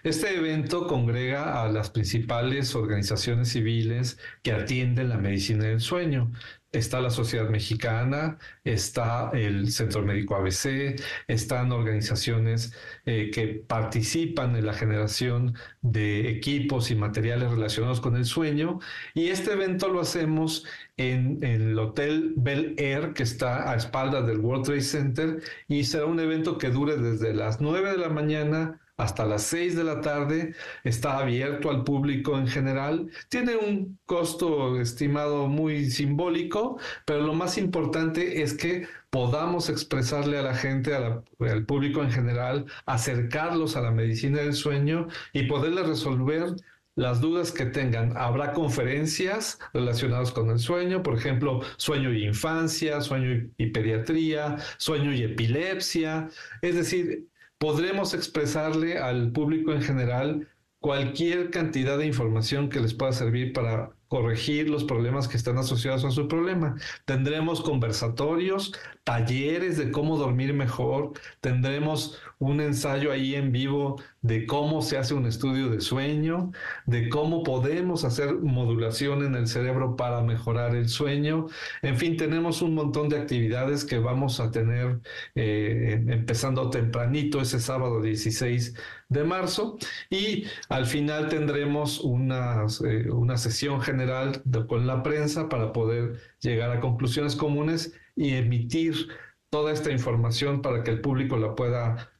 Este evento congrega a las principales organizaciones civiles que atienden la medicina del sueño está la Sociedad Mexicana, está el Centro Médico ABC, están organizaciones eh, que participan en la generación de equipos y materiales relacionados con el sueño. Y este evento lo hacemos en, en el Hotel Bel Air, que está a espaldas del World Trade Center, y será un evento que dure desde las 9 de la mañana hasta las 6 de la tarde, está abierto al público en general, tiene un costo estimado muy simbólico, pero lo más importante es que podamos expresarle a la gente, al público en general, acercarlos a la medicina del sueño y poderle resolver las dudas que tengan. Habrá conferencias relacionadas con el sueño, por ejemplo, sueño y infancia, sueño y pediatría, sueño y epilepsia. Es decir, podremos expresarle al público en general cualquier cantidad de información que les pueda servir para corregir los problemas que están asociados a su problema. Tendremos conversatorios, talleres de cómo dormir mejor, tendremos un ensayo ahí en vivo de cómo se hace un estudio de sueño, de cómo podemos hacer modulación en el cerebro para mejorar el sueño. En fin, tenemos un montón de actividades que vamos a tener eh, empezando tempranito ese sábado 16 de marzo y al final tendremos una, eh, una sesión general con la prensa para poder llegar a conclusiones comunes y emitir toda esta información para que el público la pueda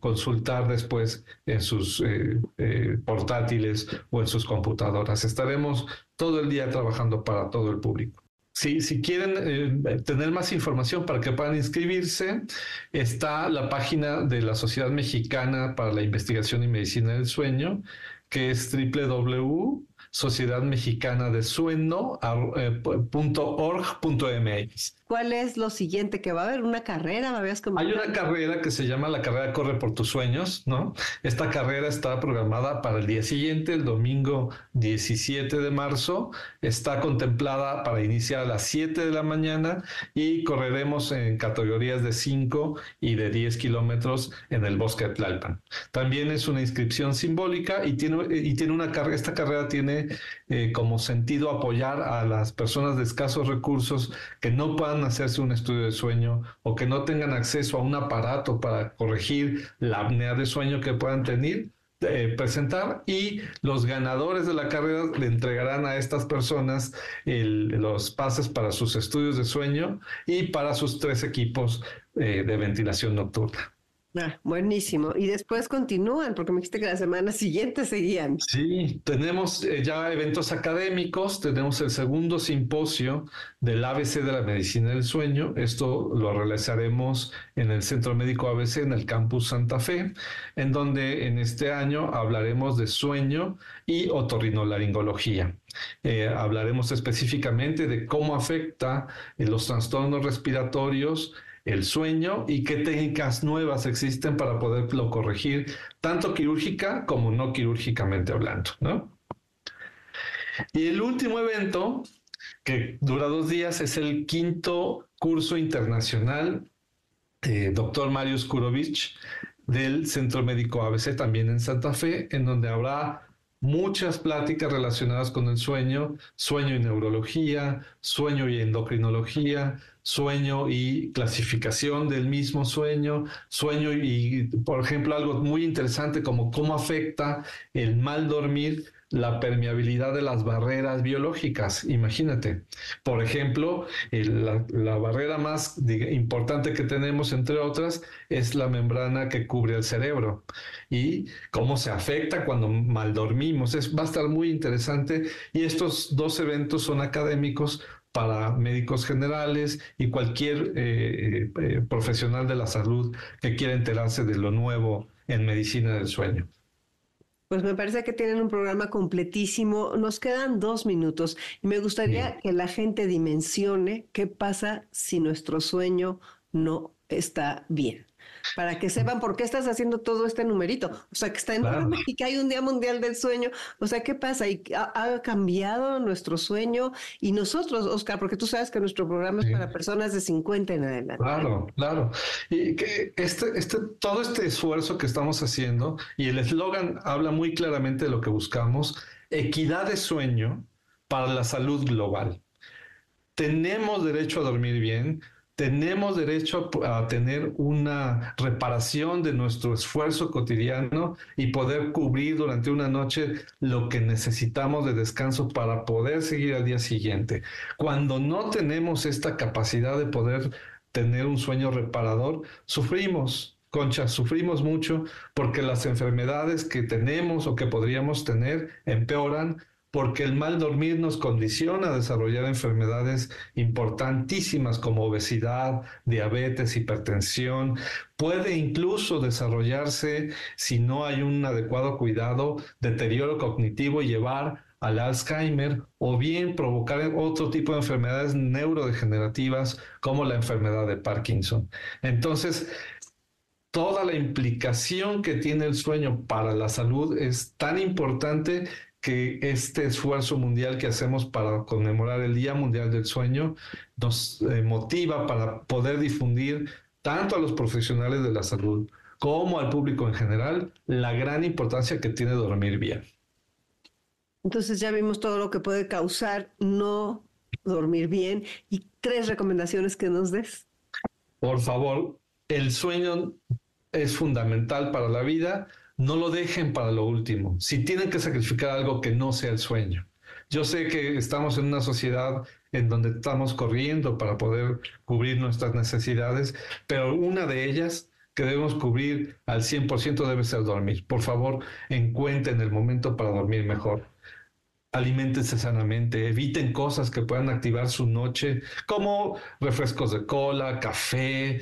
consultar después en sus eh, eh, portátiles o en sus computadoras. Estaremos todo el día trabajando para todo el público. Si, si quieren eh, tener más información para que puedan inscribirse, está la página de la Sociedad Mexicana para la Investigación y Medicina del Sueño, que es www ¿Cuál es lo siguiente que va a haber? ¿Una carrera? Hay una carrera que se llama la carrera Corre por tus sueños, ¿no? Esta carrera está programada para el día siguiente, el domingo 17 de marzo. Está contemplada para iniciar a las 7 de la mañana y correremos en categorías de 5 y de 10 kilómetros en el bosque de Tlalpan. También es una inscripción simbólica y tiene, y tiene una carrera, esta carrera tiene eh, como sentido apoyar a las personas de escasos recursos que no puedan hacerse un estudio de sueño o que no tengan acceso a un aparato para corregir la apnea de sueño que puedan tener, eh, presentar y los ganadores de la carrera le entregarán a estas personas los pases para sus estudios de sueño y para sus tres equipos eh, de ventilación nocturna. Ah, buenísimo. Y después continúan, porque me dijiste que la semana siguiente seguían. Sí, tenemos eh, ya eventos académicos, tenemos el segundo simposio del ABC de la Medicina del Sueño. Esto lo realizaremos en el Centro Médico ABC, en el Campus Santa Fe, en donde en este año hablaremos de sueño y otorrinolaringología. Eh, hablaremos específicamente de cómo afecta eh, los trastornos respiratorios el sueño y qué técnicas nuevas existen para poderlo corregir, tanto quirúrgica como no quirúrgicamente hablando, ¿no? Y el último evento, que dura dos días, es el quinto curso internacional eh, Doctor Marius Kurovich del Centro Médico ABC, también en Santa Fe, en donde habrá muchas pláticas relacionadas con el sueño, sueño y neurología, sueño y endocrinología, sueño y clasificación del mismo sueño, sueño y, por ejemplo, algo muy interesante como cómo afecta el mal dormir la permeabilidad de las barreras biológicas. Imagínate, por ejemplo, la, barrera más importante que tenemos, entre otras, es la membrana que cubre el cerebro y cómo se afecta cuando mal dormimos. Es, va a estar muy interesante y estos dos eventos son académicos para médicos generales y cualquier eh, eh, profesional de la salud que quiera enterarse de lo nuevo en medicina del sueño. Pues me parece que tienen un programa completísimo. Nos quedan dos minutos y me gustaría que la gente dimensione qué pasa si nuestro sueño no está bien para que sepan por qué estás haciendo todo este numerito. O sea, que está enorme y que hay un Día Mundial del Sueño. O sea, ¿qué pasa? Y ha, cambiado nuestro sueño y nosotros, Oscar, porque tú sabes que nuestro programa es para personas de 50 en adelante. Claro, claro. Y que este, este, todo este esfuerzo que estamos haciendo y el eslogan habla muy claramente de lo que buscamos, equidad de sueño para la salud global. Tenemos derecho a dormir bien, tenemos derecho a, tener una reparación de nuestro esfuerzo cotidiano y poder cubrir durante una noche lo que necesitamos de descanso para poder seguir al día siguiente. Cuando no tenemos esta capacidad de poder tener un sueño reparador, sufrimos. Concha, sufrimos mucho porque las enfermedades que tenemos o que podríamos tener empeoran porque el mal dormir nos condiciona a desarrollar enfermedades importantísimas como obesidad, diabetes, hipertensión. Puede incluso desarrollarse, si no hay un adecuado cuidado, deterioro cognitivo y llevar al Alzheimer o bien provocar otro tipo de enfermedades neurodegenerativas como la enfermedad de Parkinson. Entonces, toda la implicación que tiene el sueño para la salud es tan importante que este esfuerzo mundial que hacemos para conmemorar el Día Mundial del Sueño nos eh, motiva para poder difundir tanto a los profesionales de la salud como al público en general la gran importancia que tiene dormir bien. Entonces ya vimos todo lo que puede causar no dormir bien y tres recomendaciones que nos des. Por favor, el sueño es fundamental para la vida no lo dejen para lo último. Si tienen que sacrificar algo que no sea el sueño. Yo sé que estamos en una sociedad en donde estamos corriendo para poder cubrir nuestras necesidades, pero una de ellas que debemos cubrir al 100% debe ser dormir. Por favor, encuentren el momento para dormir mejor. Aliméntense sanamente, eviten cosas que puedan activar su noche, como refrescos de cola, café,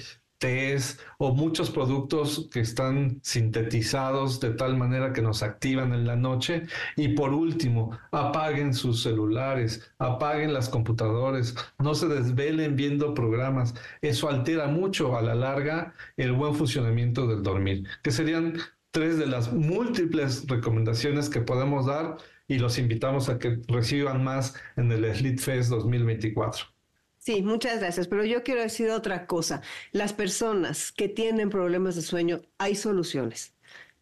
o muchos productos que están sintetizados de tal manera que nos activan en la noche. Y por último, apaguen sus celulares, apaguen las computadoras, no se desvelen viendo programas. Eso altera mucho a la larga el buen funcionamiento del dormir, que serían tres de las múltiples recomendaciones que podemos dar y los invitamos a que reciban más en el Sleep Fest 2024. Sí, muchas gracias, pero yo quiero decir otra cosa. Las personas que tienen problemas de sueño, hay soluciones.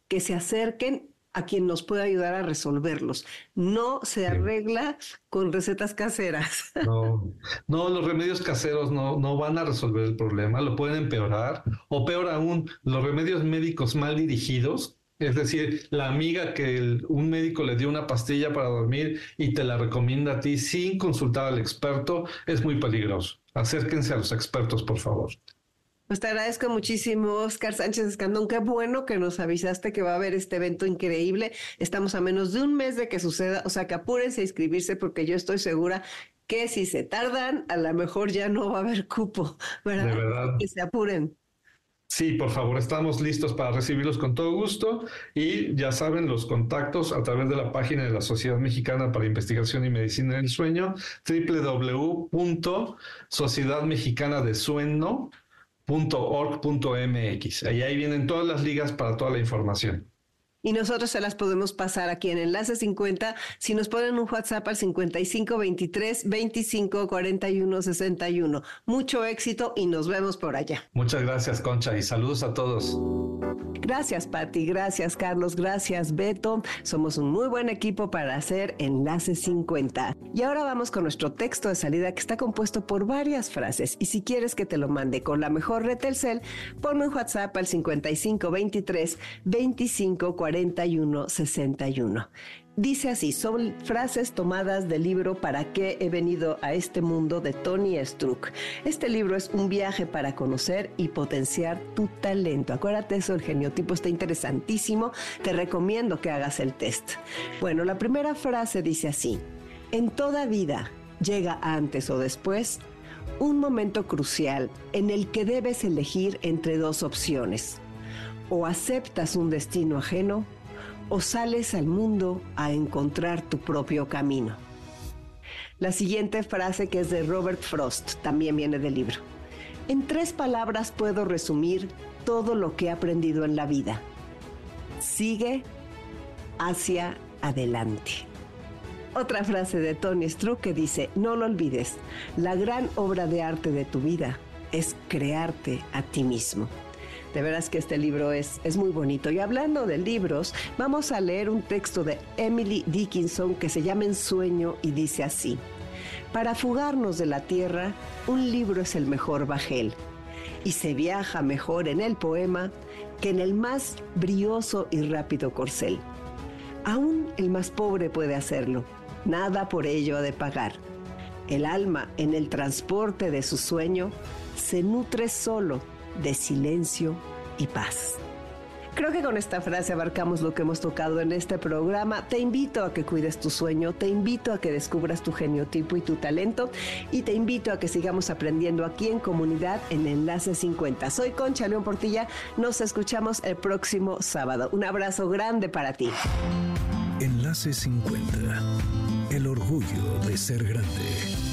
Que se acerquen a quien nos pueda ayudar a resolverlos. No se arregla con recetas caseras. No, no los remedios caseros no, no van a resolver el problema, lo pueden empeorar. O peor aún, los remedios médicos mal dirigidos Es decir, la amiga que un médico le dio una pastilla para dormir y te la recomienda a ti sin consultar al experto es muy peligroso. Acérquense a los expertos, por favor. Pues te agradezco muchísimo, Oscar Sánchez Escandón. Qué bueno que nos avisaste que va a haber este evento increíble. Estamos a menos de un mes de que suceda, o sea que apúrense a inscribirse porque yo estoy segura que si se tardan, a lo mejor ya no va a haber cupo, ¿verdad? De verdad. Que se apuren. Sí, por favor, estamos listos para recibirlos con todo gusto y ya saben los contactos a través de la página de la Sociedad Mexicana para Investigación y Medicina del Sueño, www.sociedadmexicanadesueño.org.mx. Ahí, ahí vienen todas las ligas para toda la información y nosotros se las podemos pasar aquí en Enlace 50 si nos ponen un WhatsApp al 55 23 25 41 61. Mucho éxito y nos vemos por allá. Muchas gracias, Concha, y saludos a todos. Gracias, Patti. Gracias, Carlos. Gracias, Beto. Somos un muy buen equipo para hacer Enlace 50. Y ahora vamos con nuestro texto de salida que está compuesto por varias frases. Y si quieres que te lo mande con la mejor red Telcel, ponme un WhatsApp al 55 23 25 41 4161. Dice así, son frases tomadas del libro ¿Para qué he venido a este mundo? de Tony Struck. Este libro es un viaje para conocer y potenciar tu talento. Acuérdate eso, el geniotipo está interesantísimo. Te recomiendo que hagas el test. Bueno, la primera frase dice así, en toda vida llega antes o después un momento crucial en el que debes elegir entre dos opciones o aceptas un destino ajeno o sales al mundo a encontrar tu propio camino. La siguiente frase que es de Robert Frost también viene del libro. En tres palabras puedo resumir todo lo que he aprendido en la vida. Sigue hacia adelante. Otra frase de Tony Struck que dice, no lo olvides, la gran obra de arte de tu vida es crearte a ti mismo. De veras que este libro es, es muy bonito. Y hablando de libros, vamos a leer un texto de Emily Dickinson que se llama Ensueño y dice así. Para fugarnos de la tierra, un libro es el mejor bajel. Y se viaja mejor en el poema que en el más brioso y rápido corcel. Aún el más pobre puede hacerlo. Nada por ello ha de pagar. El alma en el transporte de su sueño se nutre solo de silencio y paz. Creo que con esta frase abarcamos lo que hemos tocado en este programa. Te invito a que cuides tu sueño, te invito a que descubras tu geniotipo y tu talento y te invito a que sigamos aprendiendo aquí en comunidad en Enlace 50. Soy Concha León Portilla, nos escuchamos el próximo sábado. Un abrazo grande para ti. Enlace 50, el orgullo de ser grande.